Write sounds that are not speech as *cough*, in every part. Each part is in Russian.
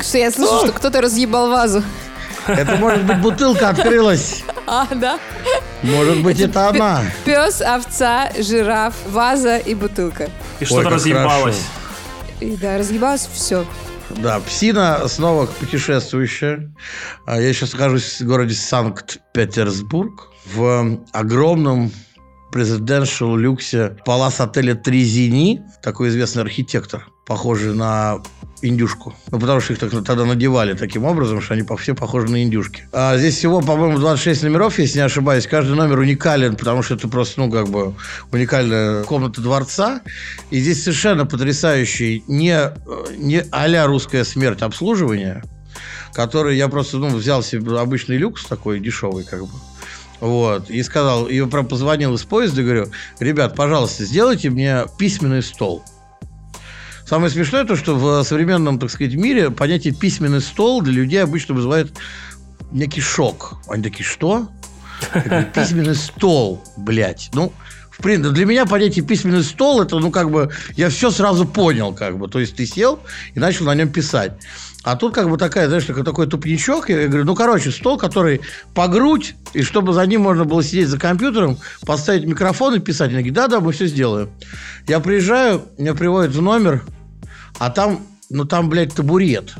что я слышу, что кто-то разъебал вазу. Это может быть бутылка открылась. А, да? Может быть, это она. Пес, овца, жираф, ваза и бутылка. И что-то разъебалось. И да, разъебалось все. Да, псина снова путешествующая. А Я сейчас нахожусь в городе Санкт-Петербург в огромном президеншал люксе палас отеля Трезини, такой известный архитектор, похожий на индюшку. Ну, потому что их так- тогда надевали таким образом, что они по- все похожи на индюшки. А здесь всего, по-моему, 26 номеров, если не ошибаюсь. Каждый номер уникален, потому что это просто, ну, как бы уникальная комната дворца. И здесь совершенно потрясающий не, не а-ля русская смерть обслуживания, который я просто, ну, взял себе обычный люкс такой дешевый, как бы. Вот. И сказал, и позвонил из поезда говорю, ребят, пожалуйста, сделайте мне письменный стол. Самое смешное то, что в современном, так сказать, мире понятие письменный стол для людей обычно вызывает некий шок. Они такие, что? Письменный стол, блядь. Ну, в принципе, для меня понятие письменный стол, это, ну, как бы, я все сразу понял, как бы. То есть, ты сел и начал на нем писать. А тут как бы такая, знаешь, такой, такой тупничок. Я говорю, ну, короче, стол, который по грудь, и чтобы за ним можно было сидеть за компьютером, поставить микрофон и писать. Они говорят, да-да, мы все сделаем. Я приезжаю, меня приводят в номер, а там, ну, там, блядь, табурет.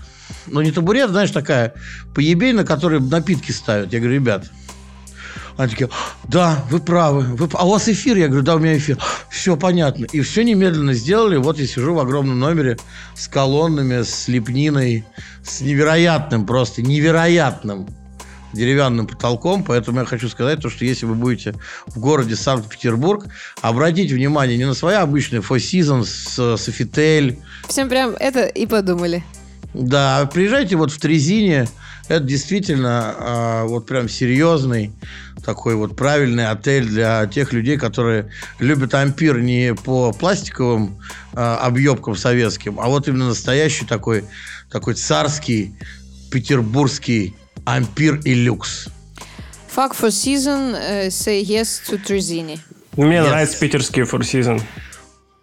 Ну, не табурет, знаешь, такая поебень, на которой напитки ставят. Я говорю, ребят, они такие, да, вы правы. Вы... А у вас эфир? Я говорю, да, у меня эфир. Все понятно. И все немедленно сделали. Вот я сижу в огромном номере с колоннами, с лепниной, с невероятным, просто невероятным деревянным потолком. Поэтому я хочу сказать, то, что если вы будете в городе Санкт-Петербург, обратите внимание не на свои обычные Four Seasons, Софитель, Всем прям это и подумали. да, приезжайте вот в Трезине. Это действительно а, вот прям серьезный такой вот правильный отель для тех людей, которые любят ампир не по пластиковым а, объебкам советским, а вот именно настоящий такой, такой царский петербургский ампир и люкс. Fuck for season, э, say yes to Trezini. Мне Yes. нравятся питерские Four Seasons.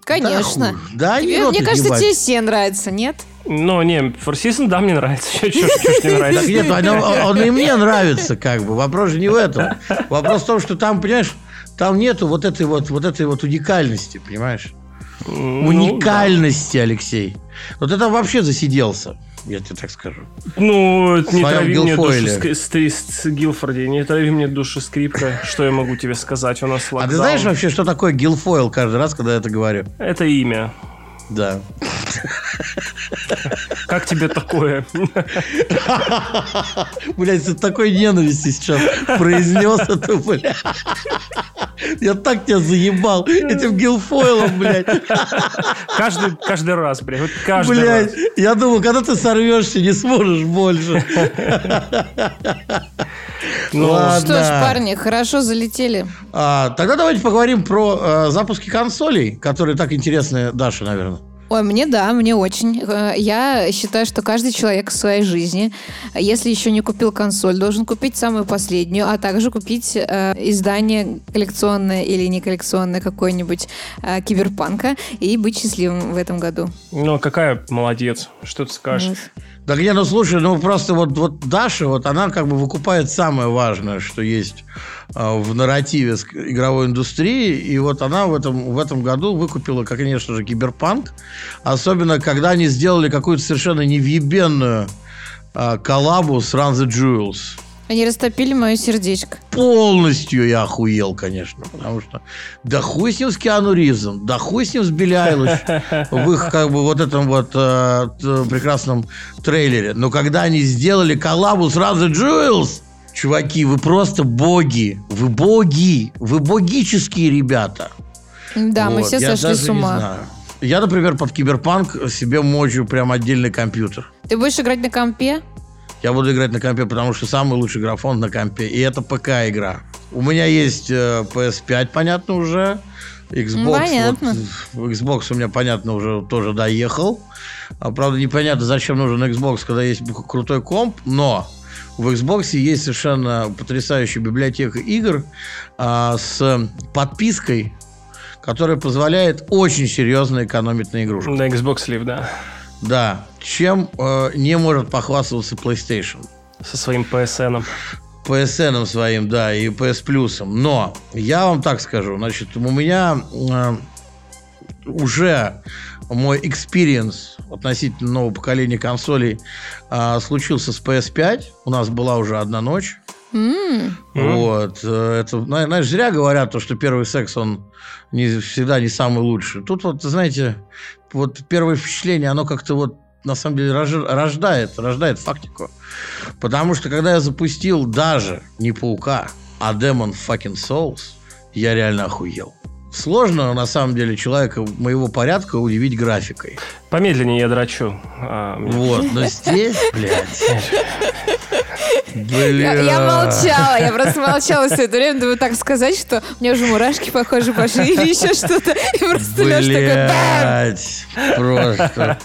Конечно. Да. Да, Тебе- мне кажется, ебать. тебе все нравится, нет? Ну, не, Four Seasons, да, мне нравится. *laughs* Чё ж не Так нравится? нет, он, он и мне нравится, как бы. Вопрос же не в этом. Вопрос в том, что там, понимаешь, там нету вот этой вот, вот этой вот уникальности, понимаешь? Ну, Уникальности, Алексей. Вот это вообще засиделся, я тебе так скажу. Ну, не трави мне душу с Гилфорде, не трави мне душу скрипка. Что я могу тебе сказать? У нас А ты локдаун. знаешь вообще, что такое гилфойл каждый раз, когда я это говорю? Это имя. Да. Как тебе такое? Блять, с такой ненависти сейчас произнес это, бля. Я так тебя заебал этим гилфойлом, блядь. Каждый, каждый раз, блядь. Вот каждый Блядь, раз. я думал, когда ты сорвешься, не сможешь больше. Ну, Ладно. Что ж, парни, хорошо залетели. А, тогда давайте поговорим про э, запуски консолей, которые так интересны Даше, наверное. Ой, мне да, мне очень. Э, Я считаю, что каждый человек в своей жизни, если еще не купил консоль, должен купить самую последнюю, а также купить э, издание коллекционное или не коллекционное какое-нибудь э, киберпанка и быть счастливым в этом году. ну, какая молодец. Что ты скажешь? Вот. Так не, ну слушай, ну просто вот, вот Даша, вот она как бы выкупает самое важное, что есть а, в нарративе игровой индустрии, и вот она в этом, в этом году выкупила, как, конечно же, киберпанк, особенно когда они сделали какую-то совершенно невъебенную а, коллабу с Run the Jewels. Они растопили мое сердечко. Полностью я охуел, конечно, потому что да хуй с ним с Киану Ривзом, да хуй с ним с Билли Айлиш в их как бы вот этом вот э, прекрасном трейлере. Но когда они сделали коллабу с Run the Jewels, чуваки, вы просто боги, вы боги, вы богические ребята. Да, мы Вот, все я сошли с не ума. знаю. Я, например, под киберпанк себе мочу прям отдельный компьютер. Ты будешь играть на компе? Я буду играть на компе, потому что самый лучший графон на компе. И это ПК-игра. У меня есть э, PS5, понятно, уже. Xbox, Понятно. вот, Xbox у меня, понятно, уже тоже доехал. А, правда, непонятно, зачем нужен Xbox, когда есть крутой комп, но в Xbox есть совершенно потрясающая библиотека игр а, с подпиской, которая позволяет очень серьезно экономить на игрушках. На Xbox Live, да. Да, чем э, не может похвастаться PlayStation. Со своим PSN. PSN своим, да, и PS Plus. Но я вам так скажу, значит, у меня э, уже мой experience относительно нового поколения консолей э, случился с PS5. У нас была уже одна ночь. М, Вот. э, Это, зна- знаешь, зря говорят, то, что первый секс, он не, всегда не самый лучший. Тут вот, знаете, вот первое впечатление, оно как-то вот на самом деле рож- рождает, рождает фактику. Потому что когда я запустил даже не Паука, а Demon Fucking Souls, я реально охуел. Сложно, на самом деле, человека моего порядка удивить графикой. Помедленнее я драчу. А, мне- Вот, но *laughs* здесь, блядь... *laughs* Я, Бля. я молчала, я просто молчала все это время, думаю, так сказать, что у меня уже мурашки, похоже, пошли или еще что-то. И просто Леша такой, «Бэм!» Просто.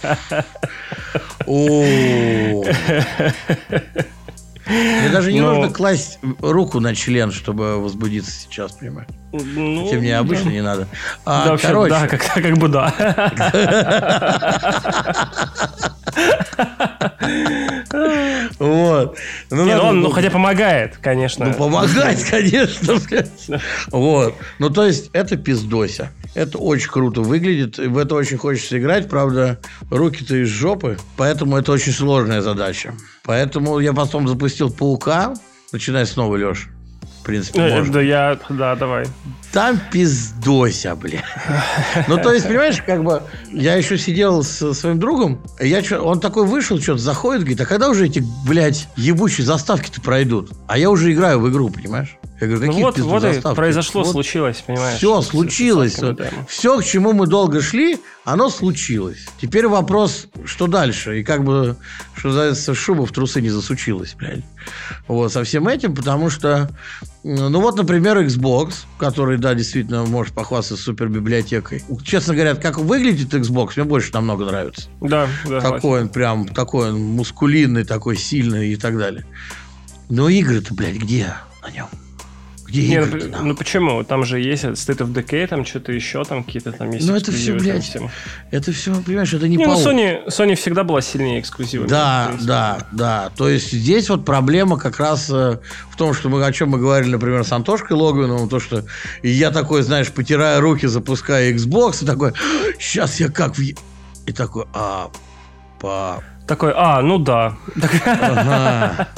Мне даже не Но- нужно класть руку на член, чтобы возбудиться сейчас, понимаешь? Ну, Хотя мне обычно не надо. А, Да, вообще, короче, да, как, как бы да. *laughs* вот. Ну, Не, надо ну он, ну, было- хотя помогает, конечно. Ну, помогать, конечно. Вот. Ну, то есть, это пиздося. Это очень круто выглядит, в это очень хочется играть. Правда, руки-то из жопы, поэтому это очень сложная задача. Поэтому я потом запустил Паука. Начинай снова, Леш. В принципе, Э, можно. Да, я, да, давай. Там пиздося, бля. Ну, то есть, понимаешь, как бы я еще сидел с своим другом, я он такой вышел, что-то заходит, говорит, а когда уже эти, блядь, ебучие заставки-то пройдут? А я уже играю в игру, понимаешь? Я говорю, Ну какие вот, пизду вот и заставки? произошло, Вот случилось, понимаешь? Все случилось. Все, к чему мы долго шли, оно случилось. Теперь вопрос, что дальше? И как бы, что называется, шуба в трусы не засучилась, блядь. Вот, со всем этим, потому что, ну вот, например, Xbox, который, да, действительно может похвастаться супербиблиотекой. Честно говоря, как выглядит Xbox, мне больше намного нравится. Да, да. Такой он прям, такой он мускулинный, такой сильный и так далее. Но игры-то, блядь, где на нем? Где Не, ну, п- нахуй? ну почему? Там же есть State of Decay, там что-то еще, там какие-то там есть Ну, это там блядь, всем. Это все, понимаешь, это не, Не, ну паук. Sony, Sony всегда была сильнее эксклюзивами. Да, да, да. То есть здесь вот проблема как раз э, в том, что мы о чем мы говорили, например, с Антошкой Логвиновым, то, что я такой, знаешь, потирая руки, запускаю Xbox, и такой, сейчас я как в... е-» И такой, а, па, Такой, а, ну да. ага.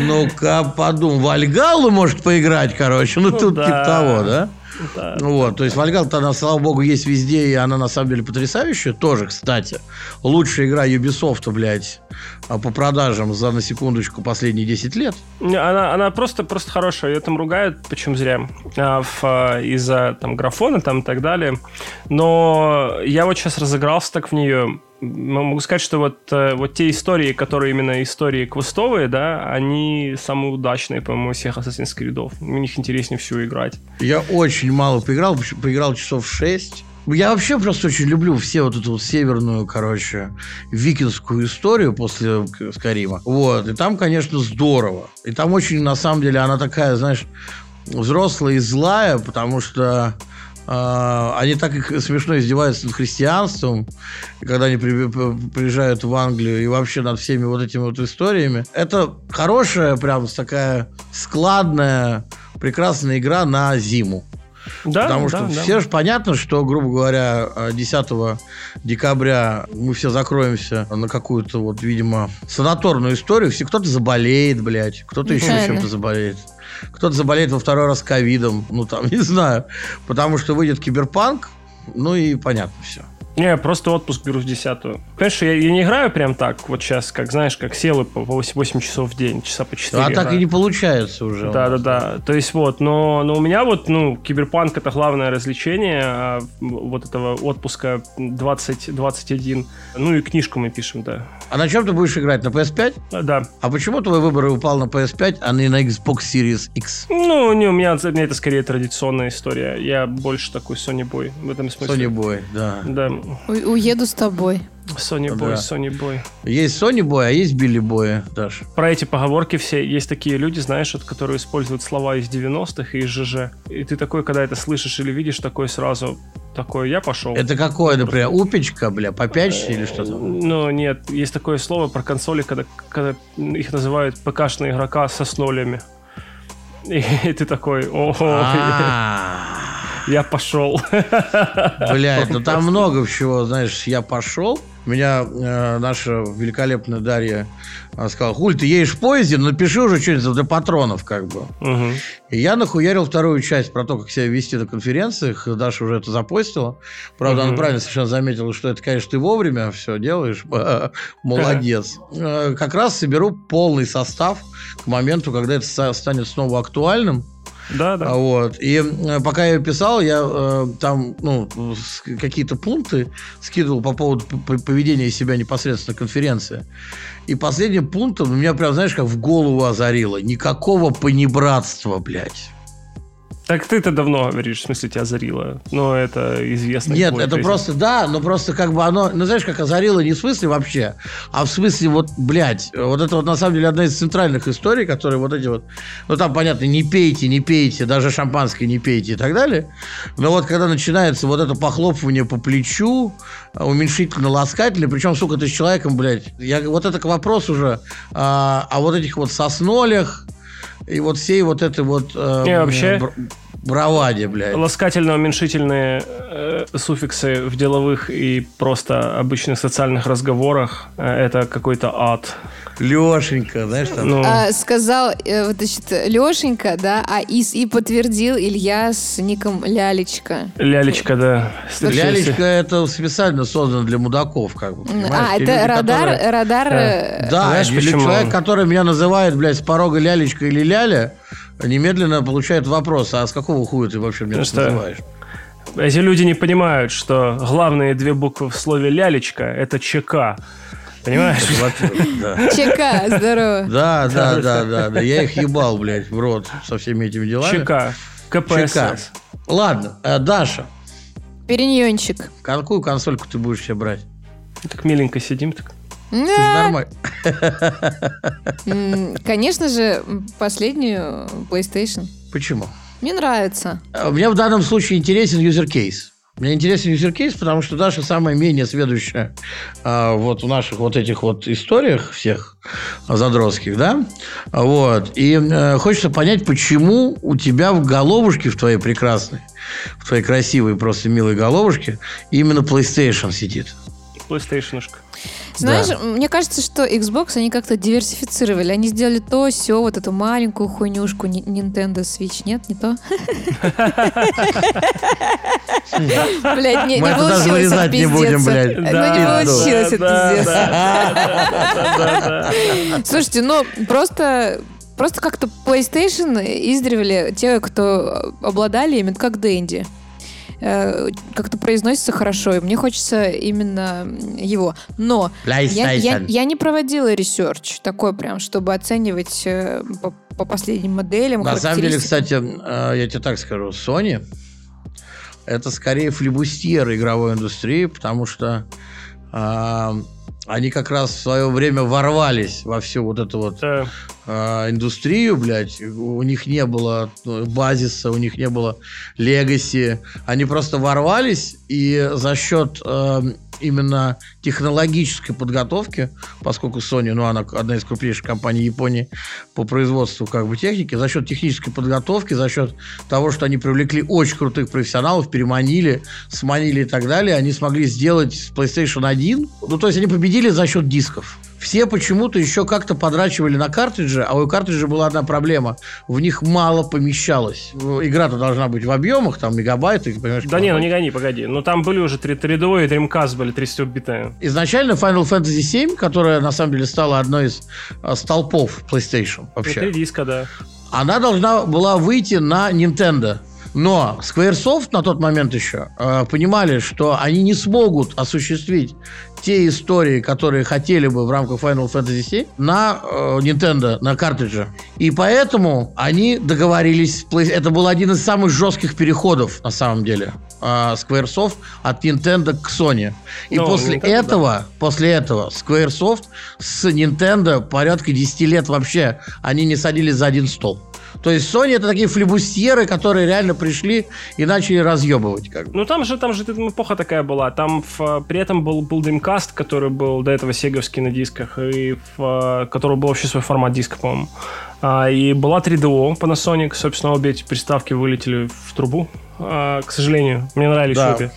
Ну-ка, подумай, Вальгалу может поиграть, короче, ну, Ну тут да. типа того, да? Да. Ну Вот, то есть Вальгалл-то, она, слава богу, есть везде, и она на самом деле потрясающая. Тоже, кстати, лучшая игра Ubisoft, блядь, а, по продажам за, на секундочку, последние 10 лет. Она, она просто, просто хорошая, ее там ругают, почему зря, а, в, а, из-за там графона там и так далее. Но я вот сейчас разыгрался так в нее. Могу сказать, что вот, э, вот те истории, которые именно истории квестовые, да, они самые удачные, по-моему, всех Assassin's Creed. В них интереснее всего играть. Я очень мало поиграл, поиграл часов 6. Я вообще просто очень люблю все вот эту северную, короче, викинскую историю после Скарима. Вот. И там, конечно, здорово. И там очень, на самом деле, она такая, знаешь, взрослая и злая, потому что они так смешно издеваются над христианством, когда они при- при- приезжают в Англию и вообще над всеми вот этими вот историями. Это хорошая, прям такая складная, прекрасная игра на зиму. Да, Потому да, что да. все же понятно, что, грубо говоря, э, 10 декабря мы все закроемся на какую-то, вот, видимо, санаторную историю. Все, кто-то заболеет, блядь, кто-то еще чем-то заболеет. Кто-то заболеет во второй раз ковидом, ну там, *laughs* не знаю. Потому что выйдет киберпанк, ну и понятно все. Не, просто отпуск беру в десятую. Понимаешь, я, я не играю прям так, вот сейчас, как знаешь, как сел и по 8, 8 часов в день, часа по 4. А так и не получается уже. Да, да, да. То есть вот, но, но у меня вот, ну, киберпанк это главное развлечение а, вот этого отпуска 2021. Ну и книжку мы пишем, да. А на чем ты будешь играть? На PS5? А, Да. А почему твой выбор упал на PS5, а не на Xbox Series X? Ну, не, у меня, у меня это скорее традиционная история. Я больше такой Sony Boy в этом смысле. Sony Boy, да. Да, У- Уеду с тобой. Sony Boy, Да. Sony Boy. Есть Sony Boy, а есть Билли Boy, Даш. Про эти поговорки все есть такие люди, знаешь, вот, которые используют слова из 90-х и из ЖЖ. И ты такой, когда это слышишь или видишь, такой сразу такой, я пошел. Это какое, например, упечка, бля, попячься или что-то? Ну, нет, есть такое слово про консоли, когда, когда их называют ПК-шные игрока со снолями. И, *laughs* ты такой, А, я пошел. *laughs* Блядь, ну там много всего, знаешь, я пошел. Меня э, наша великолепная Дарья э, сказала, хуль, ты едешь в поезде, напиши уже что-нибудь для патронов, как бы. Мгм. И я нахуярил вторую часть про то, как себя вести на конференциях. Даша уже это запостила. Правда, она Мгм. правильно совершенно заметила, что это, конечно, ты вовремя все делаешь. *laughs* Молодец. Э, Как раз соберу полный состав к моменту, когда это ста- станет снова актуальным. Да, да. Вот. И э, пока я писал, я э, там ну, какие-то пункты скидывал по поводу поведения себя непосредственно конференции. И последним пунктом меня прям, знаешь, как в голову озарило. Никакого понебратства, блядь. Так ты-то давно говоришь, в смысле, тебя озарило. Но это известно. Нет, это жизни. просто, да, но просто как бы оно, ну знаешь, как озарило не в смысле вообще, а в смысле вот, блядь, вот это вот на самом деле одна из центральных историй, которые вот эти вот, ну там понятно, не пейте, не пейте, даже шампанское не пейте и так далее, но вот когда начинается вот это похлопывание по плечу, уменьшительно-ласкательное, причем, сука, ты с человеком, блядь, я, вот это к вопросу уже а, о вот этих вот соснолях и вот всей вот этой вот э, Не, вообще- бр- браваде, блядь. Ласкательно-уменьшительные э, суффиксы в деловых и просто обычных социальных разговорах э, это какой-то ад. Лешенька, знаешь, там... Ну, А, сказал, э, вот, значит, Лешенька, да, а и, и подтвердил Илья с ником Лялечка. лялечка, да. Лялечка это специально создано для мудаков, как бы. понимаешь? А, это люди, радар, которые- радар... э, Да, Знаешь, или почему? человек, который меня называет, блядь, с порога лялечка или ляля, немедленно получает вопрос, а с какого хуя ты вообще меня Ну что? называешь? Эти люди не понимают, что главные две буквы в слове лялечка это ЧК. Понимаешь? Да. ЧК, здорово. Да, да, да, да, да. Я их ебал, блядь, в рот со всеми этими делами. ЧК. ЧК. КПСС. Ладно, э, Даша, Периньончик. какую консольку ты будешь себе брать? Так миленько сидим. Так. Ты же Да. нормально. *laughs* Конечно же, последнюю PlayStation. Почему? Мне нравится. Э, Мне в данном случае интересен user case. Мне интересен case, потому что Даша самая менее сведущая а, вот в наших вот этих вот историях всех задротских, да? Вот. И э, хочется понять, почему у тебя в головушке, в твоей прекрасной, в твоей красивой, просто милой головушке именно PlayStation сидит. PlayStation-шка. Знаешь, мне кажется, что Xbox они как-то диверсифицировали. Они сделали то, все, вот эту маленькую хуйнюшку Nintendo Switch. Нет, не то? Блядь, не получилось вырезать не будем, отпиздеться. блядь. Ну, Да, не получилось да, да, да, да. Слушайте, ну, просто... Просто как-то PlayStation издревле те, кто обладали ими, как Дэнди. Э, Как-то произносится хорошо, и мне хочется именно его. Но я, я- я не проводила research такой прям, чтобы оценивать э, по, по последним моделям. На самом деле, кстати, э, я тебе так скажу, Sony это скорее флибустьер игровой индустрии, потому что э, они как раз в свое время ворвались во всю вот эту вот Да. э, индустрию, блядь. У них не было ну, базиса, у них не было легаси. Они просто ворвались, и за счет э, именно технологической подготовки, поскольку Sony, ну, она одна из крупнейших компаний Японии по производству как бы техники, за счет технической подготовки, за счет того, что они привлекли очень крутых профессионалов, переманили, сманили и так далее, они смогли сделать PlayStation 1, ну, то есть они победили за счет дисков. Все почему-то еще как-то подрачивали на картриджи, а у картриджа была одна проблема. В них мало помещалось. Игра-то должна быть в объемах, там, мегабайты, понимаешь? Да не, ну не гони, погоди. Ну там были уже 3 3D и Dreamcast были 32-битные. Изначально Final Fantasy VII, которая на самом деле стала одной из а, столпов PlayStation вообще, Три диска, да. она должна была выйти на Nintendo. Но Squaresoft на тот момент еще э, понимали, что они не смогут осуществить те истории, которые хотели бы в рамках Final Fantasy VII на э, Nintendo, на картридже. И поэтому они договорились. Это был один из самых жестких переходов, на самом деле, э, Squaresoft от Nintendo к Sony. И ну, после Nintendo, этого, да. после этого Squaresoft с Nintendo порядка 10 лет вообще они не садились за один стол. То есть Sony это такие флебустьеры, которые реально пришли и начали разъебывать. Как бы. Ну там же, там же эпоха такая была. Там в, при этом был, был Dreamcast, который был до этого сеговский на дисках, и в, который был вообще свой формат диска, по-моему. А, и была 3DO Panasonic, собственно, обе эти приставки вылетели в трубу, а, к сожалению. Мне нравились да. обе.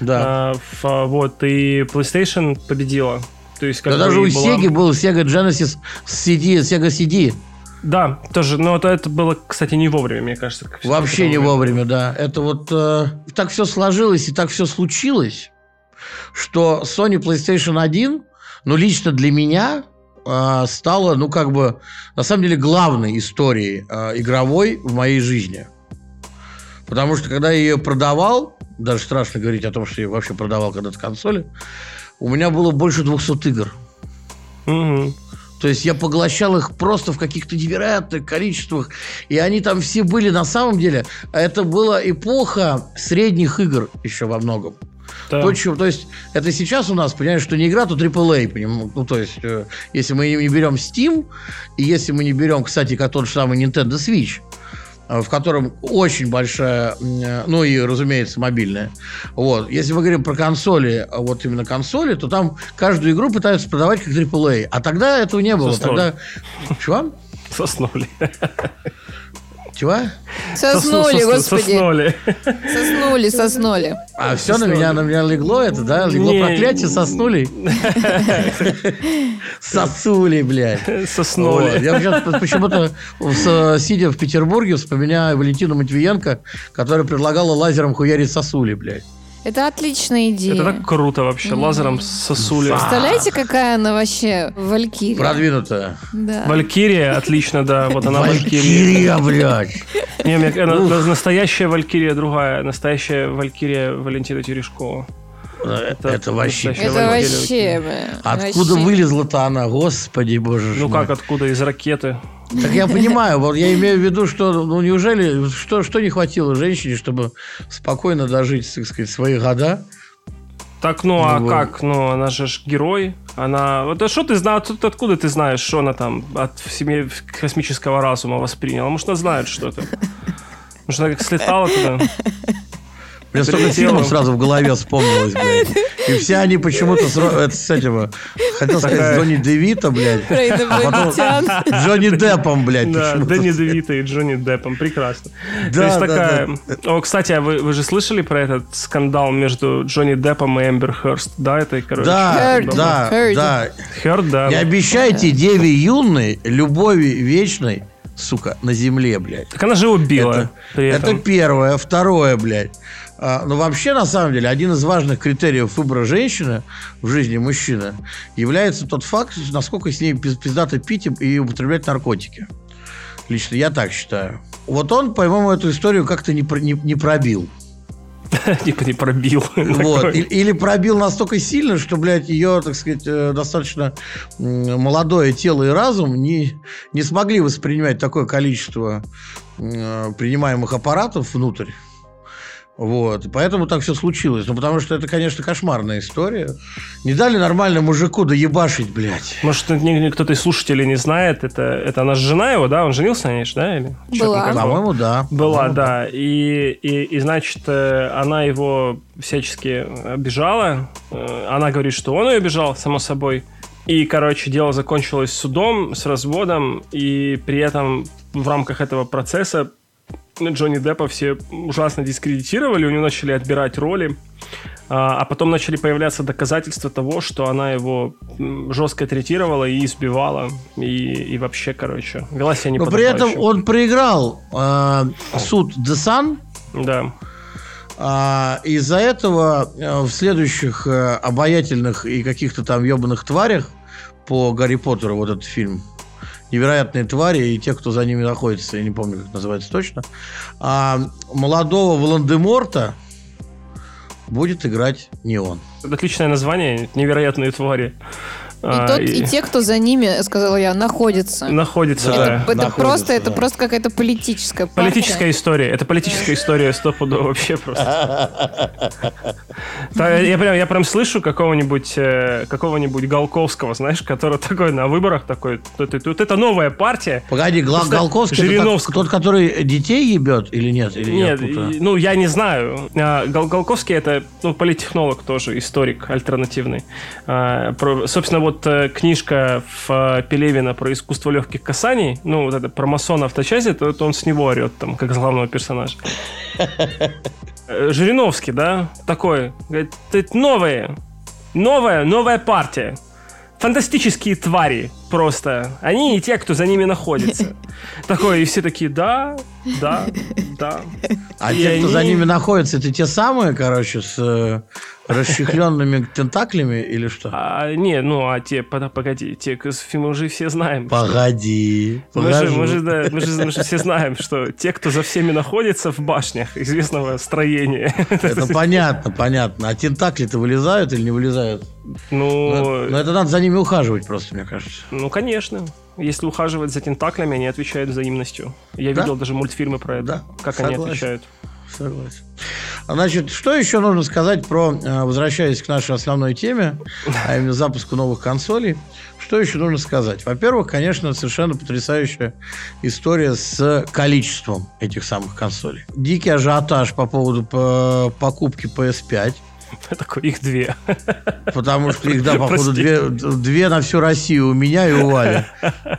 Да. А, в, вот, и PlayStation победила. То есть, как да даже у была... Sega был Sega Genesis CD, Sega CD. Да, тоже, но это, это было, кстати, не вовремя, мне кажется. Вообще не вовремя, да. Это вот э, так все сложилось и так все случилось, что Sony PlayStation 1, ну, лично для меня э, стала, ну, как бы, на самом деле, главной историей э, игровой в моей жизни. Потому что, когда я ее продавал, даже страшно говорить о том, что я вообще продавал когда-то консоли, у меня было больше 200 игр. Угу. То есть я поглощал их просто в каких-то невероятных количествах. И они там все были на самом деле. Это была эпоха средних игр еще во многом. Да. То, что, то есть, это сейчас у нас, понимаешь, что не игра, то AAA, понимаешь? Ну, то есть, э, если мы не берем Steam, и если мы не берем, кстати, как тот же самый Nintendo Switch, Э, в котором очень большая, э, ну и, разумеется, мобильная. Вот. Если мы говорим про консоли, а вот именно консоли, то там каждую игру пытаются продавать как AAA. А тогда этого не было. Соснули. Тогда... Чего? Соснули. Чего? Соснули, господи. Соснули. Соснули, соснули. А все соснули. на меня, на меня легло это, да? Легло не, проклятие соснули. Сосули, блядь. Соснули. Я сейчас почему-то, сидя в Петербурге, вспоминаю Валентину Матвиенко, которая предлагала лазером хуярить сосули, блядь. Это отличная идея. Это так круто вообще, mm. лазером сосули. Представляете, какая она вообще Валькирия? Продвинутая. Да. Валькирия, отлично, да. Вот она Валькирия. Валькирия, блядь. Не, настоящая Валькирия другая. Настоящая Валькирия Валентина Терешкова. Это, это вообще. Это вообще. Откуда вообще. вылезла-то она, господи боже Ну как, откуда? Из ракеты. Так я понимаю, вот я имею в виду, что ну неужели, что, что не хватило женщине, чтобы спокойно дожить, так сказать, свои года? Так, ну, а вот. как? Ну, она же герой. Она... Вот а что ты знаешь? Откуда ты знаешь, что она там от семьи космического разума восприняла? Может, она знает что-то? Может, она как слетала туда? Мне столько фильмов сразу в голове вспомнилось, блядь. И все они почему-то с, это, с этим, хотел сказать, с Джонни Девита, блядь. А потом Джонни Деппом, блядь. Да, Дэнни Девита и Джонни Деппом. Прекрасно. Да, То есть да, такая... Да. О, кстати, а вы, вы же слышали про этот скандал между Джонни Деппом и Эмбер Херст? Да, это, короче... Да, Heard. да, Heard. да. Heard, да. Не обещайте деве юной любови вечной сука, на земле, блядь. Так она же убила. Это, это первое. Второе, блядь. А, но вообще, на самом деле, один из важных критериев выбора женщины в жизни мужчины является тот факт, насколько с ней пиздато пить и употреблять наркотики. Лично я так считаю. Вот он, по-моему, эту историю как-то не, не, не пробил. *laughs* Типа не пробил. Вот. Или пробил настолько сильно, что, блядь, ее, так сказать, э, достаточно молодое тело и разум не, не смогли воспринимать такое количество принимаемых аппаратов внутрь. Вот. Поэтому так все случилось. Ну, потому что это, конечно, кошмарная история. Не дали нормально мужику доебашить, блядь. Может, кто-то из слушателей не знает. Это, это она жена его, да? Он женился на ней, да? Или Была. По-моему, да. Была, По-моему, да. И, и, и, значит, э, она его всячески обижала. Э, она говорит, что он ее обижал, само собой. И, короче, дело закончилось судом, с разводом, и при этом в рамках этого процесса Джонни Деппа все ужасно дискредитировали, у него начали отбирать роли, а, а потом начали появляться доказательства того, что она его жестко третировала и избивала, и, и вообще, короче, вела себя не Но при этом он проиграл э, суд Десан. Да. А, из-за этого э, в следующих э, обаятельных и каких-то там ебаных тварях по Гарри Поттеру вот этот фильм – невероятные твари и те, кто за ними находится, я не помню, как называется точно, а молодого Волан-де-Морта будет играть не он. Отличное название, невероятные твари. И, а, тот, и... и те, кто за ними, сказала я, находятся. Находится, это, да. Это, находится, просто, да. это просто какая-то политическая партия. Политическая история. Это политическая история стопудово *laughs* вообще просто. Я прям, я прям слышу какого-нибудь э, какого-нибудь Голковского, знаешь, который такой на выборах такой, тут это новая партия. Погоди, Голковский Жириновский. тот, который детей ебет или нет? Или нет, ну я не знаю. А, Голковский это ну, политтехнолог тоже, историк альтернативный. А, собственно, вот э, книжка в э, Пелевина про искусство легких касаний, ну, вот это про масона авточази, то, то он с него орет там, как с главного персонажа. *laughs* Э, Жириновский, да, такой, говорит, новые, новая, новая партия. Фантастические твари просто. Они и те, кто за ними находится. *laughs* Такое, и все такие, да, да, да. А и те, они... кто за ними находится, это те самые, короче, с расчехленными *laughs* тентаклями или что? А, не, ну, а те, погоди, те, мы уже все знаем. Погоди. Мы же, мы, же, да, мы, же, мы же все знаем, что те, кто за всеми находится в башнях известного строения. *laughs* Это понятно, понятно. А тентакли-то вылезают или не вылезают? Ну... Но, но это надо за ними ухаживать просто, мне кажется. Ну, конечно. Если ухаживать за тентаклями, они отвечают взаимностью. Я да? видел даже мультфильмы про это, да? как Согласен. они отвечают. Согласен. Значит, что еще нужно сказать про, э, возвращаясь к нашей основной теме, *laughs* а именно запуску новых консолей, что еще нужно сказать? Во-первых, конечно, совершенно потрясающая история с количеством этих самых консолей. Дикий ажиотаж по поводу покупки PS5. *laughs* Такой, их две. *laughs* Потому что их, да, походу, две, две на всю Россию у меня и у Вали. *laughs*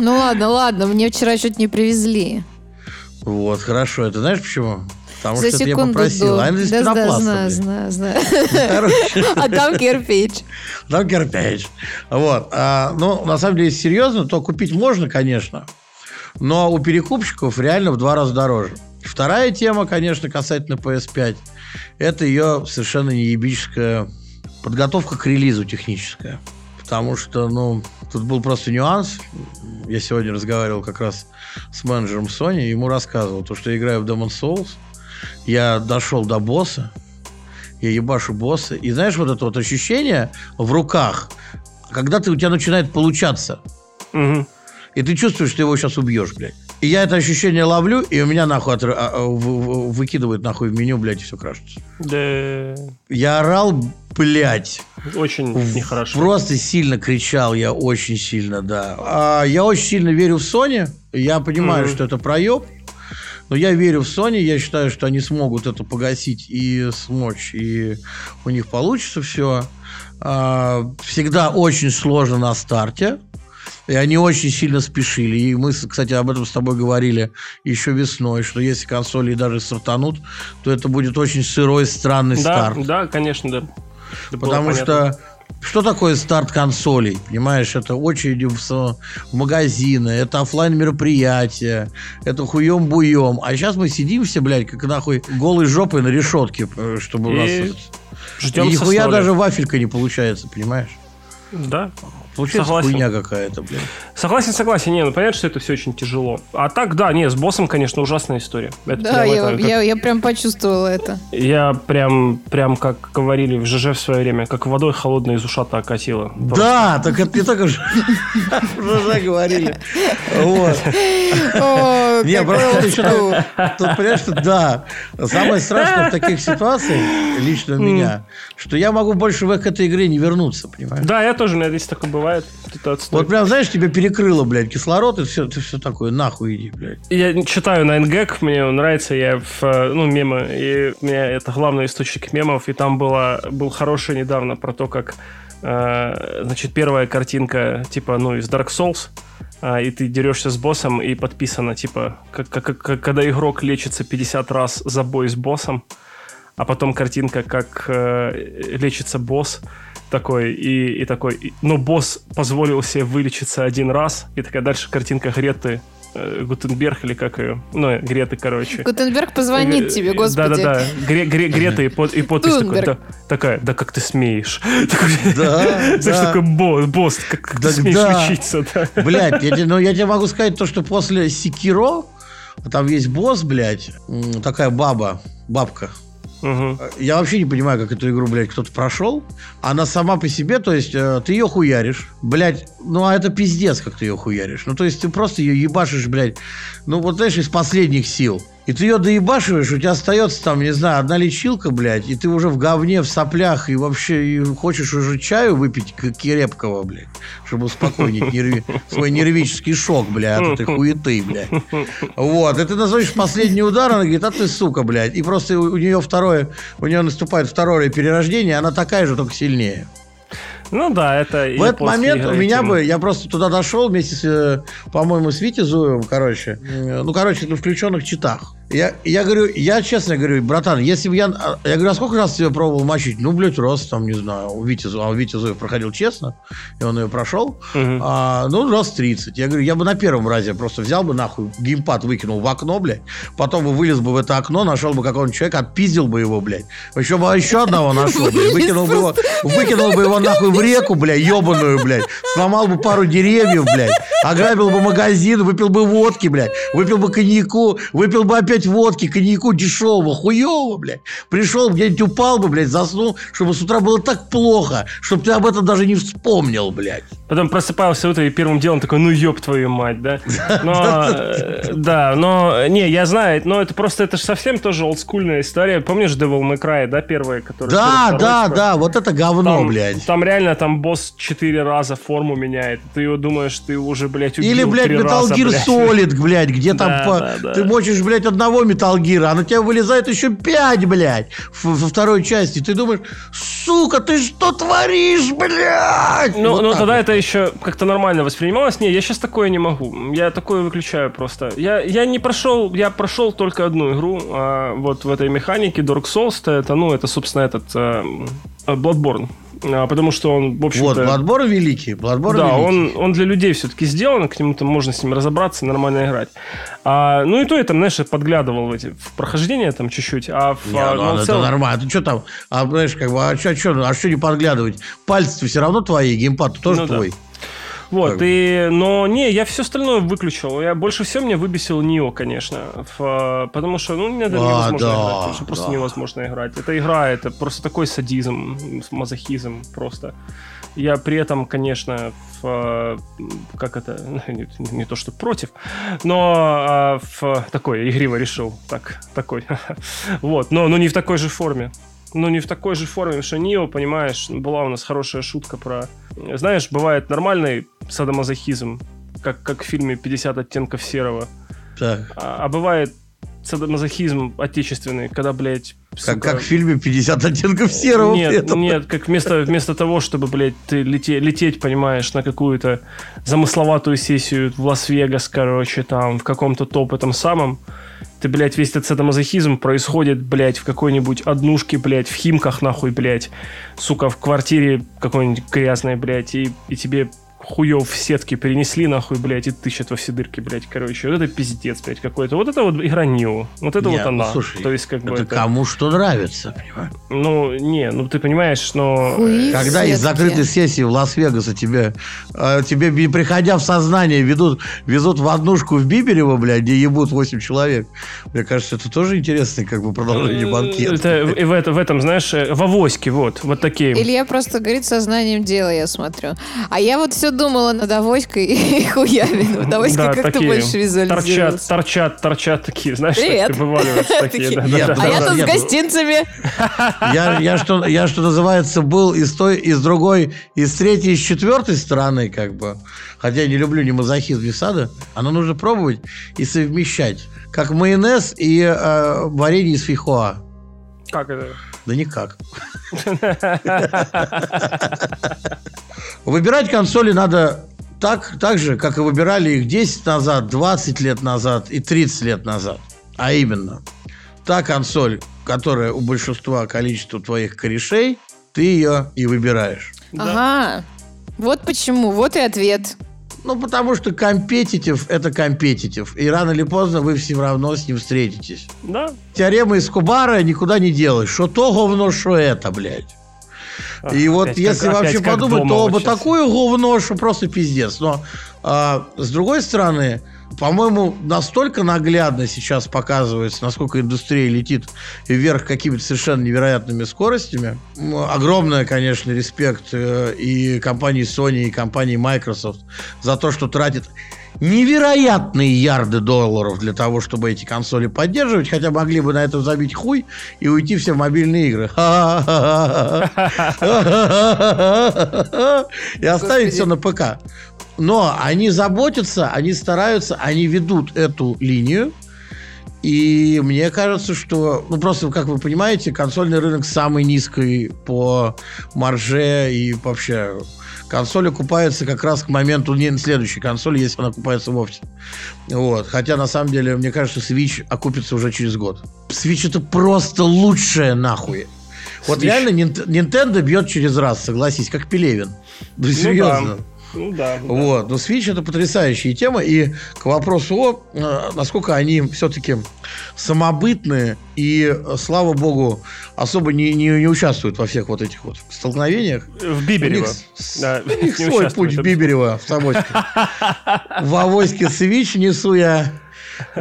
Ну ладно, ладно, мне вчера чуть не привезли. Вот, хорошо. Это знаешь почему? Потому За что я попросил. До... А из да, да, знаю, знаю, знаю. А там кирпич. Там кирпич. Вот. А, ну, на самом деле, серьезно, то купить можно, конечно. Но у перекупщиков реально в два раза дороже. Вторая тема, конечно, касательно PS5. Это ее совершенно неебическая подготовка к релизу техническая. Потому что, ну, тут был просто нюанс. Я сегодня разговаривал как раз с менеджером Sony, ему рассказывал, то, что я играю в Demon Souls, я дошел до босса, я ебашу босса, и знаешь вот это вот ощущение в руках, когда ты, у тебя начинает получаться, угу. и ты чувствуешь, что его сейчас убьешь, блядь. И я это ощущение ловлю, и у меня нахуй отр... А, а, выкидывает нахуй в меню, блядь, и все крашится. Да. Я орал, блядь. Очень нехорошо. Просто сильно кричал я, очень сильно, да. А я очень сильно верю в Sony. Я понимаю, mm что это проеб. Но я верю в Sony, я считаю, что они смогут это погасить и смочь, и у них получится все. А, всегда очень сложно на старте. И они очень сильно спешили. И мы, кстати, об этом с тобой говорили еще весной, что если консоли даже стартанут, то это будет очень сырой, странный да, старт. Да, конечно, да. Это Потому что что такое старт консолей? Понимаешь, это очереди в, в магазины, это офлайн мероприятия, это хуем-буем. А сейчас мы сидим все, блядь, как нахуй голой жопой на решетке, э, чтобы и у нас... Ждем и нихуя даже вафелька не получается, понимаешь? Да. Получается согласен. хуйня какая-то, блин. Согласен, согласен. Не, ну понятно, что это все очень тяжело. А так, да, не, с боссом, конечно, ужасная история. Это да, я, это, как... я, я прям почувствовала это. Я прям, прям, как говорили в ЖЖ в свое время, как водой холодной из ушата окатило. Просто. Да, так это не только в ЖЖ говорили. Вот. Не, просто еще тут, понимаешь, что да, самое страшное в таких ситуациях, лично у меня, что я могу больше в этой игре не вернуться, понимаешь? Да, я тоже, у меня здесь такое бывает бывает. Это вот прям, знаешь, тебе перекрыло, блядь, кислород, и все, ты все такое, нахуй иди, блядь. Я читаю на NGEC, мне он нравится, я в, ну, мемы, и у меня это главный источник мемов, и там было, был хороший недавно про то, как э, значит, первая картинка, типа, ну, из Dark Souls, а, и ты дерешься с боссом, и подписано, типа, как, как, как, когда игрок лечится 50 раз за бой с боссом, а потом картинка, как э, лечится босс, такой, и, и такой, но босс позволил себе вылечиться один раз, и такая дальше картинка Греты э, Гутенберг или как ее? Ну, Греты, короче. Гутенберг позвонит э, тебе, господи. Да-да-да. Гре, Гре, Грета и, под, и подпись такой, да, такая, да как ты смеешь? *laughs* Да, Знаешь, такой босс, босс как, как ты смеешь лечиться? *laughs* Да. Блядь, я, ну я тебе могу сказать то, что после Секиро, там есть босс, блядь, такая баба, бабка, Мгм. Я вообще не понимаю, как эту игру, блядь, кто-то прошел. Она сама по себе, то есть э, ты ее хуяришь, блядь, ну а это пиздец, как ты ее хуяришь. Ну то есть ты просто ее ебашишь, блядь, ну вот знаешь, из последних сил. И ты ее доебашиваешь, у тебя остается там, не знаю, одна лечилка, блядь, и ты уже в говне, в соплях, и вообще и хочешь уже чаю выпить крепкого, блядь, чтобы успокоить *laughs* нерви- свой нервический шок, блядь, от этой хуеты, блядь. Вот, и ты назовешь последний удар, она говорит, а ты сука, блядь. И просто у, нее второе, у нее наступает второе перерождение, она такая же, только сильнее. Ну да, это... В этот момент у меня бы, я просто туда дошел вместе с, э, по-моему, с Витей Зуевым, короче. Э, Ну, короче, на включенных читах. Я, я говорю, я честно говорю, братан, если бы я... а, Я говорю, а сколько раз тебя пробовал мочить? Ну, блядь, раз там, не знаю, у Вити, а Витя Зуев проходил честно, и он ее прошел. Мгм. А, ну, раз 30. Я говорю, я бы на первом разе просто взял бы нахуй, геймпад выкинул в окно, блядь, потом бы вылез бы в это окно, нашел бы какого-нибудь человека, отпиздил бы его, блядь. Еще бы еще одного нашел, *laughs* блядь, выкинул бы его, выкинул бы его нахуй в реку, блядь, ебаную, блядь, сломал бы пару деревьев, блядь, ограбил бы магазин, выпил бы водки, блядь, выпил бы коньяку, выпил бы опять водки, коньяку дешевого, хуевого, блядь. Пришел, где-нибудь упал бы, блядь, заснул, чтобы с утра было так плохо, чтобы ты об этом даже не вспомнил, блядь. Потом просыпался утро и первым делом такой, ну ёб твою мать, да? Но, *laughs* э, да, но, не, я знаю, но это просто, это же совсем тоже олдскульная история. Помнишь Devil May Cry, да, первая, которая... Да, да, да, вот это говно, блядь. там реально там босс четыре раза форму меняет. Ты его думаешь, ты уже, блядь, убил Или, блядь, Metal Gear блядь. Solid, блядь, где там ты мочишь, блядь, одного Metal Gear, а на тебя вылезает еще пять, блядь, во второй части. Ты думаешь, сука, ты что творишь, блядь? Ну, Вот ну тогда вот. это еще как-то нормально воспринималось. Не, я сейчас такое не могу. Я такое выключаю просто. Я, я не прошел, я прошел только одну игру. а, вот в этой механике Dark Souls это, ну, это, собственно, этот э, Bloodborne. А, потому что он, в Вот, общем-то... Bloodborne великий, Bloodborne Да, великий. он, он для людей все-таки сделан, к нему там можно с ним разобраться, нормально играть. А, ну и то я там, знаешь, подглядывал в эти в прохождение там чуть-чуть, а в, Не, а, ну, ну, в это целом- нормально. Ты что там? А знаешь, как бы, а что, а что не подглядывать? Пальцы все равно твои, геймпад тоже Ну да. Вот, и, но не, я все остальное выключил. Я больше всего меня выбесил Нио, конечно. В, потому что, ну, даже А, невозможно да, играть. Потому что просто да. невозможно играть. Эта игра, это просто такой садизм, мазохизм просто. Я при этом, конечно, в, как это, *laughs* не, не то что против, но а, в такой игриво решил, так, такой, *laughs* вот, но, но не в такой же форме. Но не в такой же форме, что Нио, понимаешь, была у нас хорошая шутка про... Знаешь, бывает нормальный садомазохизм, как, как в фильме «50 оттенков серого», Так. а, а бывает садомазохизм отечественный, когда, блядь, Как, сука, как в фильме «50 оттенков серого». нет, этом. нет, как вместо, вместо того, чтобы, блядь, ты лете- лететь, понимаешь, на какую-то замысловатую сессию в Лас-Вегас, короче, там, в каком-то топ этом самом, ты, блядь, весь этот садомазохизм происходит, блядь, в какой-нибудь однушке, блядь, в Химках, нахуй, блядь, сука, в квартире какой-нибудь грязной, блядь, и, и тебе хуев в сетке перенесли, нахуй, блядь, и тыщут во все дырки, блядь, короче. Вот это пиздец, блядь, какой-то. Вот это вот игра Nioh. Вот это Не, вот ну, она. слушай, То есть, как бы, Это это- кому что нравится, понимаешь? ну, не, ну ты понимаешь, но... Хуи. э, Когда из закрытой сессии в Лас-Вегасе тебе, э, тебе, не приходя в сознание, ведут, везут в однушку в Биберево, блядь, где ебут 8 человек. Мне кажется, это тоже интересное как бы продолжение банкета. Это, в, в это- в этом, знаешь, э, в авоське, вот, вот такие. Илья просто говорит сознанием дела, я смотрю. А я вот все думала над авоськой и *laughs* хуями. Над авоськой Да, как-то больше торчат, визуализировалось. торчат, торчат такие, знаешь, Привет. так вываливаются *laughs* такие. да, да, да, А я да. тут с гостинцами. Я, я, что, я, что называется, был из той, из другой, из третьей, из четвертой стороны, как бы. Хотя я не люблю ни мазохизм, ни сада. Оно нужно пробовать и совмещать. Как майонез и э, варенье из фейхоа. Как это? Да никак. *laughs* Выбирать консоли надо так, так же, как и выбирали их 10 назад, 20 лет назад и 30 лет назад. А именно, та консоль, которая у большинства количества твоих корешей, ты ее и выбираешь. Ага. Вот почему. Вот и ответ. Ну, потому что компетитив – это компетитив. И рано или поздно вы все равно с ним встретитесь. Да, Теорема из Кубара никуда не делаешь. Что то говно, что это, блядь. И вот если вообще подумать, то оба такое говно, что просто пиздец. Но а, с другой стороны, по-моему, настолько наглядно сейчас показывается, насколько индустрия летит вверх какими-то совершенно невероятными скоростями. Огромное, конечно, респект э, и компании Sony, и компании Microsoft за то, что тратит невероятные ярды долларов для того, чтобы эти консоли поддерживать, хотя могли бы на этом забить хуй и уйти все в мобильные игры. *laughs* И оставить все на ПК. Но они заботятся, они стараются, они ведут эту линию. И мне кажется, что, ну просто, как вы понимаете, консольный рынок самый низкий по марже и вообще консоль окупается как раз к моменту не следующей консоли, если она окупается вовсе. Вот. Хотя, на самом деле, мне кажется, Switch окупится уже через год. Switch это просто лучшее нахуй. Вот Switch. реально Nintendo бьет через раз, согласись, как Пелевин. Ну, серьезно. Да. Ну да. Вот. Но Switch это потрясающая тема. И к вопросу о, э, насколько они все-таки самобытные и, слава богу, особо не, не, не участвуют во всех вот этих вот столкновениях. В Биберево. У них, да, у *laughs* них свой путь в Биберево, в Самоське. В авоське Switch несу я.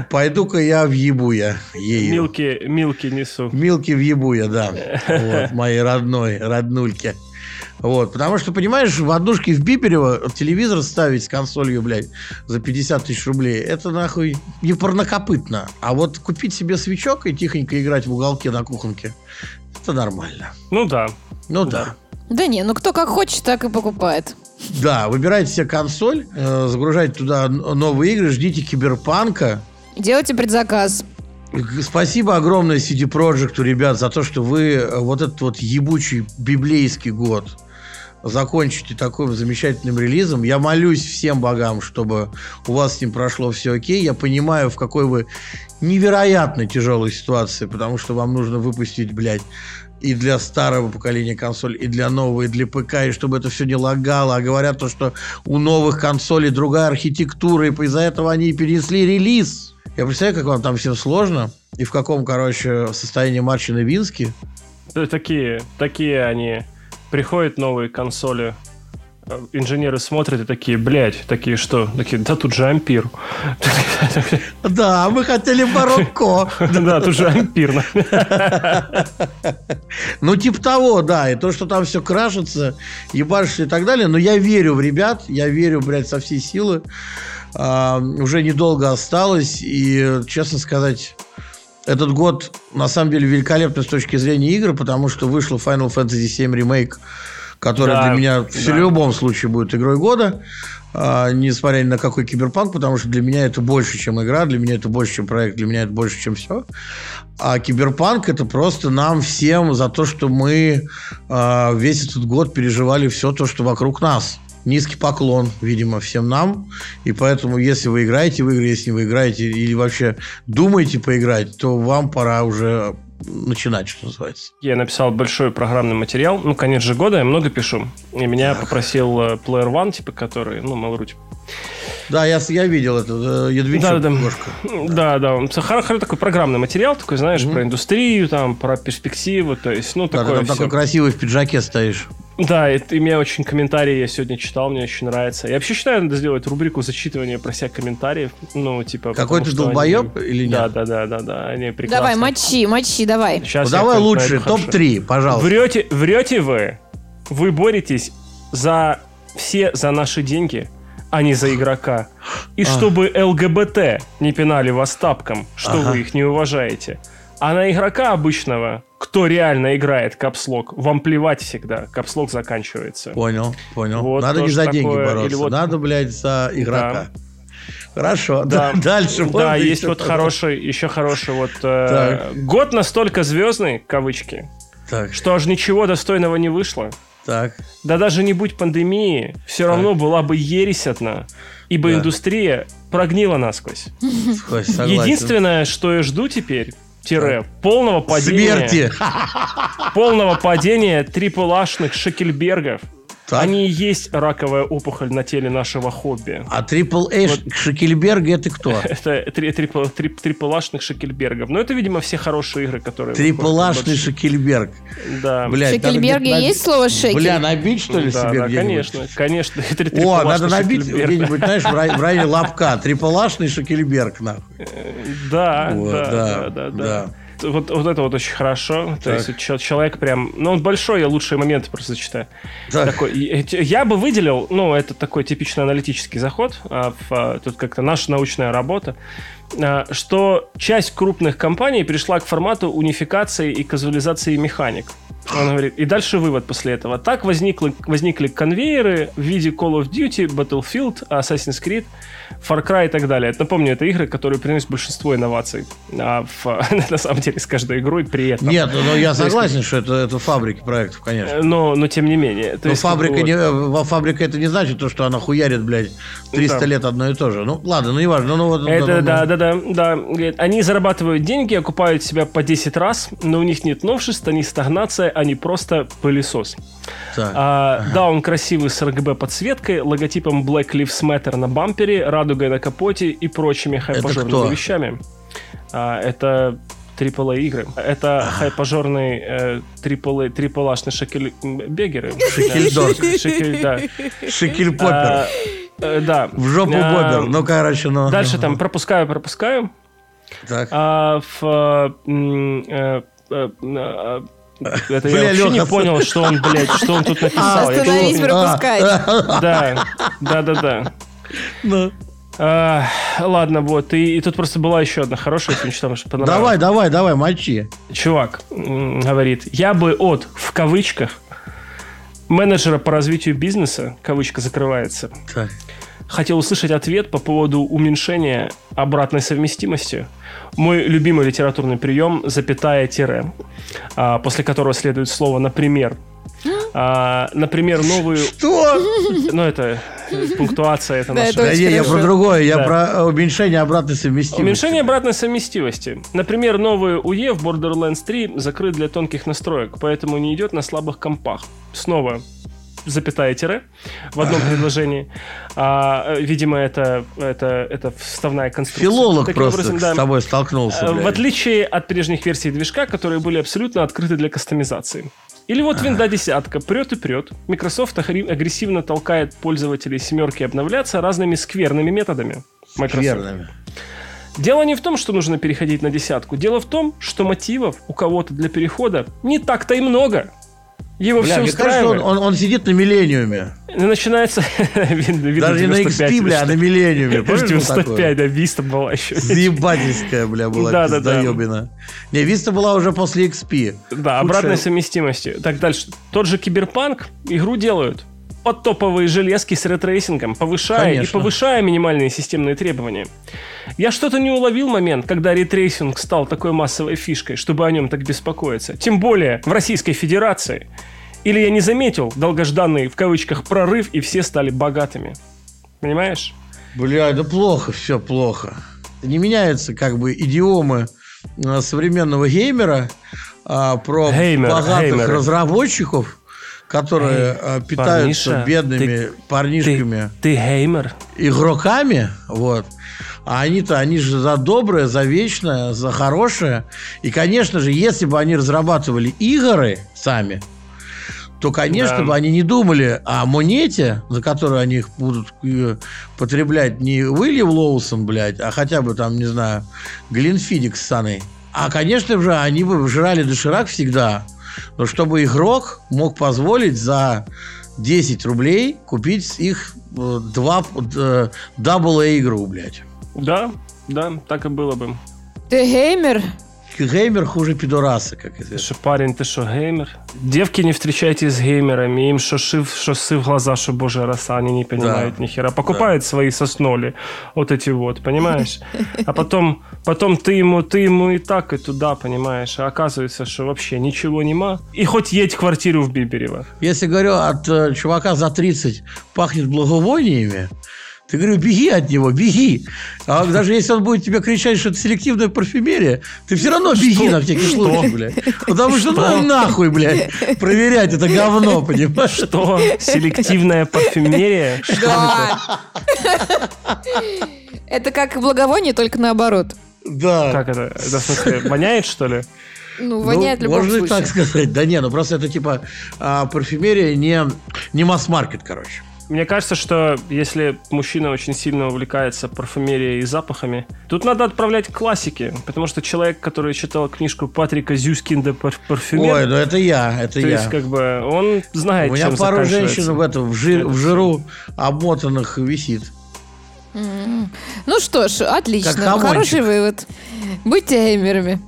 Пойду-ка я в я ею. Милки, милки несу. Милки в я, да. *laughs* Вот, моей родной, роднульке. Вот, потому что, понимаешь, в однушке в Биперево телевизор ставить с консолью, блядь, за 50 тысяч рублей, это нахуй не порнокопытно. А вот купить себе свечок и тихонько играть в уголке на кухонке, это нормально. Ну да. Ну да. Да, да не, ну кто как хочет, так и покупает. Да, выбирайте себе консоль, э, загружайте туда новые игры, ждите киберпанка. Делайте предзаказ. Спасибо огромное CD Projekt, ребят, за то, что вы э, вот этот вот ебучий библейский год закончите таким замечательным релизом. Я молюсь всем богам, чтобы у вас с ним прошло все окей. Я понимаю, в какой вы невероятно тяжелой ситуации, потому что вам нужно выпустить, блядь, и для старого поколения консоль, и для нового, и для ПК, и чтобы это все не лагало. А говорят то, что у новых консолей другая архитектура, и из-за этого они перенесли релиз. Я представляю, как вам там всем сложно, и в каком, короче, состоянии матча на Винске. Такие, такие они приходят новые консоли, э, инженеры смотрят и такие, блядь, такие что? Такие, да тут же ампир. Да, мы хотели барокко. Да, тут же ампир. Ну, типа того, да. И то, что там все крашится, ебашится и так далее. Но я верю в ребят, я верю, блядь, со всей силы. А, уже недолго осталось. И, честно сказать, этот год, на самом деле, великолепный с точки зрения игр, потому что вышел Final Fantasy VII Remake, который да, для меня в любом случае будет игрой года, а, несмотря ни на какой киберпанк, потому что для меня это больше, чем игра, для меня это больше, чем проект, для меня это больше, чем все. А киберпанк это просто нам всем за то, что мы а, весь этот год переживали все то, что вокруг нас низкий поклон, видимо, всем нам. И поэтому, если вы играете в игры, если вы играете или вообще думаете поиграть, то вам пора уже начинать, что называется. Я написал большой программный материал. Ну, конец же года, я много пишу. И меня так. попросил э, Player One, типа, который, ну, Mail.ru, типа. Да, я, я видел это, Ядвинчик да, да, да, да, он хороший такой программный материал, такой, знаешь, угу. про индустрию, там, про перспективы, то есть, ну, такое да, ты там все. такой красивый в пиджаке стоишь. Да, и, и мне очень комментарии я сегодня читал, мне очень нравится. Я вообще считаю, надо сделать рубрику зачитывания про всех комментариев. Ну, типа... Какой ты долбоеб они... или нет? Да, да, да, да, да, они прекрасны. Давай, мочи, мочи, давай. Сейчас ну, давай лучше, топ-3, пожалуйста. Врете, врете вы. Вы боретесь за все за наши деньги, а не за игрока. И а. чтобы ЛГБТ не пинали вас тапком, что ага. вы их не уважаете. А на игрока обычного, кто реально играет капслог, вам плевать всегда. Капслог заканчивается. Понял, понял. Вот Надо не за такое, деньги бороться. Вот... Надо, блядь, за игрока. Да. Хорошо, *laughs* да. дальше. Да, есть вот хороший, еще хороший вот э, год настолько звездный, кавычки, так. что аж ничего достойного не вышло. Так. Да даже не будь пандемии, все так. равно была бы ересь одна, ибо да. индустрия прогнила насквозь. Единственное, что я жду теперь, тире. Полного падения... Смерти! Полного падения триплашных шекельбергов Так. Они и есть раковая опухоль на теле нашего хобби. А трипл A вот. Шекельберг это кто? *laughs* это трипл, трип, триплашных Шекельбергов. Но это, видимо, все хорошие игры, которые... Триплашный Шекельберг. Да. Блядь, в Шекельберге надо, есть слово шекель? Бля, набить, что ли, да, себе да, конечно, конечно. О, надо набить где-нибудь, знаешь, в районе лапка. Триплашный Шекельберг, нахуй. Да, да, да, да вот, вот это вот очень хорошо. То так. есть человек прям... Ну, он большой, я лучшие моменты просто зачитаю. Так. Такой, я бы выделил, ну, это такой типичный аналитический заход, а, в, а, тут как-то наша научная работа, что часть крупных компаний пришла к формату унификации и казуализации механик. Он говорит, и дальше вывод после этого. Так возникли, возникли конвейеры в виде Call of Duty, Battlefield, Assassin's Creed, Far Cry и так далее. Напомню, это игры, которые приносят большинство инноваций. А в, *laughs* на самом деле с каждой игрой при этом. Нет, но я согласен, что это, это фабрики проектов, конечно. Но, но тем не менее. То но есть, фабрика, вот... не, фабрика это не значит то, что она хуярит, блядь, 300 да. лет одно и то же. Ну, ладно, ну не важно. Ну, вот, это, да, да, да, да, да. Они зарабатывают деньги, окупают себя по 10 раз, но у них нет новшеств, они стагнация, они просто пылесос. Так. А, ага. Да, он красивый с RGB подсветкой, логотипом Black Lives Matter на бампере, радугой на капоте и прочими хайпажорными вещами. А, это AAA игры. Это ага. хайпажорный э, AAA, AAA-шный шекель... бегеры. Шекельдорг. Шекель, да. Шекель-поппер. А, э, да. В жопу а, бобер. Ну, короче, ну. Дальше там пропускаю, пропускаю. Так. А, в... Э, э, э, это Бля, я вообще Леха, не понял, что он, блядь, что он тут написал. Остановись, пропускай. Да, да, да, да. Ну. А, ладно, вот. И, и тут просто была еще одна хорошая, если что что понравилось. Давай, давай, давай, мочи. Чувак говорит, я бы от, в кавычках, менеджера по развитию бизнеса, кавычка закрывается, так. хотел услышать ответ по поводу уменьшения обратной совместимости мой любимый литературный прием запятая тире, а, после которого следует слово «например». А, например, новую... Что? Ну, это пунктуация, это наша... Да, я про другое, я про уменьшение обратной совместимости. Уменьшение обратной совместимости. Например, новый UE в Borderlands 3 закрыт для тонких настроек, поэтому не идет на слабых компах. Снова запятая тире в одном предложении. А, видимо, это, это, это вставная конструкция. Филолог Таким просто образом, да, с тобой столкнулся. Блядь. В отличие от прежних версий движка, которые были абсолютно открыты для кастомизации. Или вот винда десятка прет и прет. Microsoft агрессивно толкает пользователей семерки обновляться разными скверными методами. Microsoft. Скверными. Дело не в том, что нужно переходить на десятку. Дело в том, что мотивов у кого-то для перехода не так-то и много. Его бля, все мне устраивает. Кажется, он, он, он сидит на миллениуме. Начинается... *laughs* Даже не на XP, бля, а на миллениуме. *laughs* 95, да, Виста была еще. Заебательская, бля, была да, да, да. Не, Виста была уже после XP. Да, обратной совместимости. Так дальше. Тот же Киберпанк игру делают под топовые железки с ray tracing ом, повышая Конечно. и повышая минимальные системные требования. Я что-то не уловил момент, когда ray tracing стал такой массовой фишкой, чтобы о нем так беспокоиться. Тем более в Российской Федерации. Или я не заметил долгожданный в кавычках прорыв, и все стали богатыми. Понимаешь? Бля, да плохо, все плохо. Не меняются как бы идиомы э, современного геймера а, про Геймер, богатых геймеры. разработчиков, которые Эй, э, питаются парниша, бедными ты, парнишками. Ты, ты геймер? Игроками, вот. А они-то, они же за доброе, за вечное, за хорошее. И, конечно же, если бы они разрабатывали игры сами, то, конечно да. бы они не думали о монете, за которую они их будут э, потреблять не William Lawson, блядь, а хотя бы там, не знаю, Glenfiddich с Саной. А, конечно же, они бы жрали доширак всегда. Но чтобы игрок мог позволить за 10 рублей купить их э, два э, double игру, блядь. Да, да, так и было бы. Ты геймер? Геймер хуже пидораса, как известно. Что, парень, ты что, геймер? Девки не встречайтесь с геймерами, им что шив, сы в глаза, что божья роса, они не понимают да. ни хера. Покупают да. свои сосноли, вот эти вот, понимаешь? А потом, потом ты ему, ты ему и так, и туда, понимаешь? А оказывается, что вообще ничего нема. И хоть едь квартиру в Биберево. Если говорю, от э, чувака за 30 пахнет благовониями, Ты говорю, беги от него, беги. А даже если он будет тебе кричать, что это селективная парфюмерия, ты все равно беги на всякий случай, блядь. Потому что ну нахуй, блядь, проверять это говно, понимаешь? Что? Селективная парфюмерия? Что Да. Это как благовоние, только наоборот. Да. Как это? Это в смысле, воняет, что ли? Ну, воняет в Ну, любом Можно и случае. так сказать. Да не, ну просто это типа а, парфюмерия не, не масс-маркет, короче. Мне кажется, что если мужчина очень сильно увлекается парфюмерией и запахами, тут надо отправлять к классике, потому что человек, который читал книжку Патрика Зюскинда «Пар- «Парфюмер», Ой, ну это я, это то я. есть как бы он знает, У меня чем пару женщин в этом в, жир- Это в жиру обмотанных висит. М. Ну что ж, отлично. Хороший вывод. Будьте геймерами.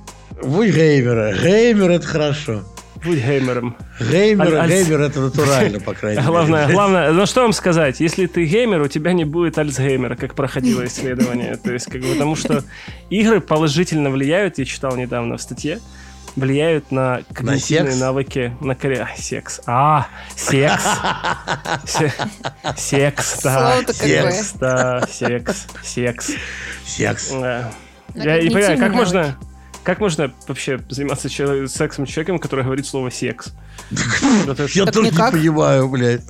Будь геймера. Геймер это хорошо. Будь геймером. Геймер, Аль- геймер это натурально, по крайней мере. Главное, главное, ну что вам сказать, если ты геймер, у тебя не будет Альцгеймера, как проходило исследование. То есть, как бы, потому что игры положительно влияют, я читал недавно в статье, влияют на когнитивные секс? навыки, на коре... а, секс. А, секс. Се- Секс, да. Секс, да, секс, секс. Секс. На Я не понимаю, как можно... Как можно вообще заниматься чело- сексом с человеком, который говорит слово секс? *laughs* Я тоже не понимаю, блядь.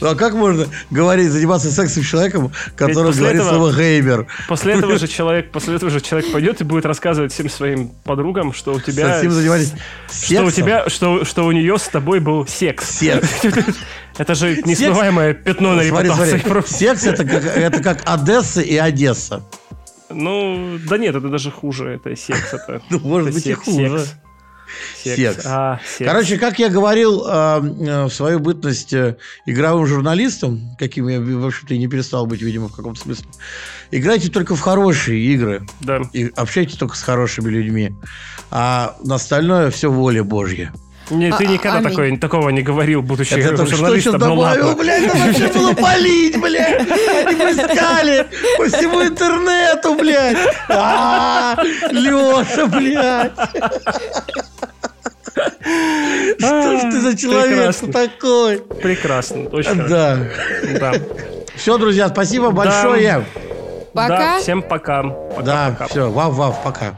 Ну а как можно говорить, заниматься сексом с человеком, который говорит слово геймер? После этого же *laughs* человек, после этого же человек пойдет и будет рассказывать всем своим подругам, что у тебя, Совсем занимались что у тебя, что, что у нее с тобой был секс. Секс. *laughs* Это же несмываемое пятно на репутации. Секс это как, это как Одесса и Одесса. Ну, да нет, это даже хуже. Это секс. Это, *laughs* Ну, может это быть, и секс, хуже. Секс. Секс. Секс. А, секс. Короче, как я говорил э, э, в свою бытность э, игровым журналистом, каким я, в общем-то, и не перестал быть, видимо, в каком-то смысле, играйте только в хорошие игры да. и общайтесь только с хорошими людьми, а на остальное все воля Божья. Не, ты А- никогда аминь. такое, такого не говорил, будучи Это что журналистом. сейчас ну добавил, блядь, это вообще было полить, блядь. Они искали по всему интернету, блядь. А, Леша, блядь. Что ж ты за человек Прекрасно. такой? Прекрасно, очень хорошо. Да. Да. Все, друзья, спасибо большое. Пока. Да, всем пока. Да, Пока-пока. все, вав-вав, пока.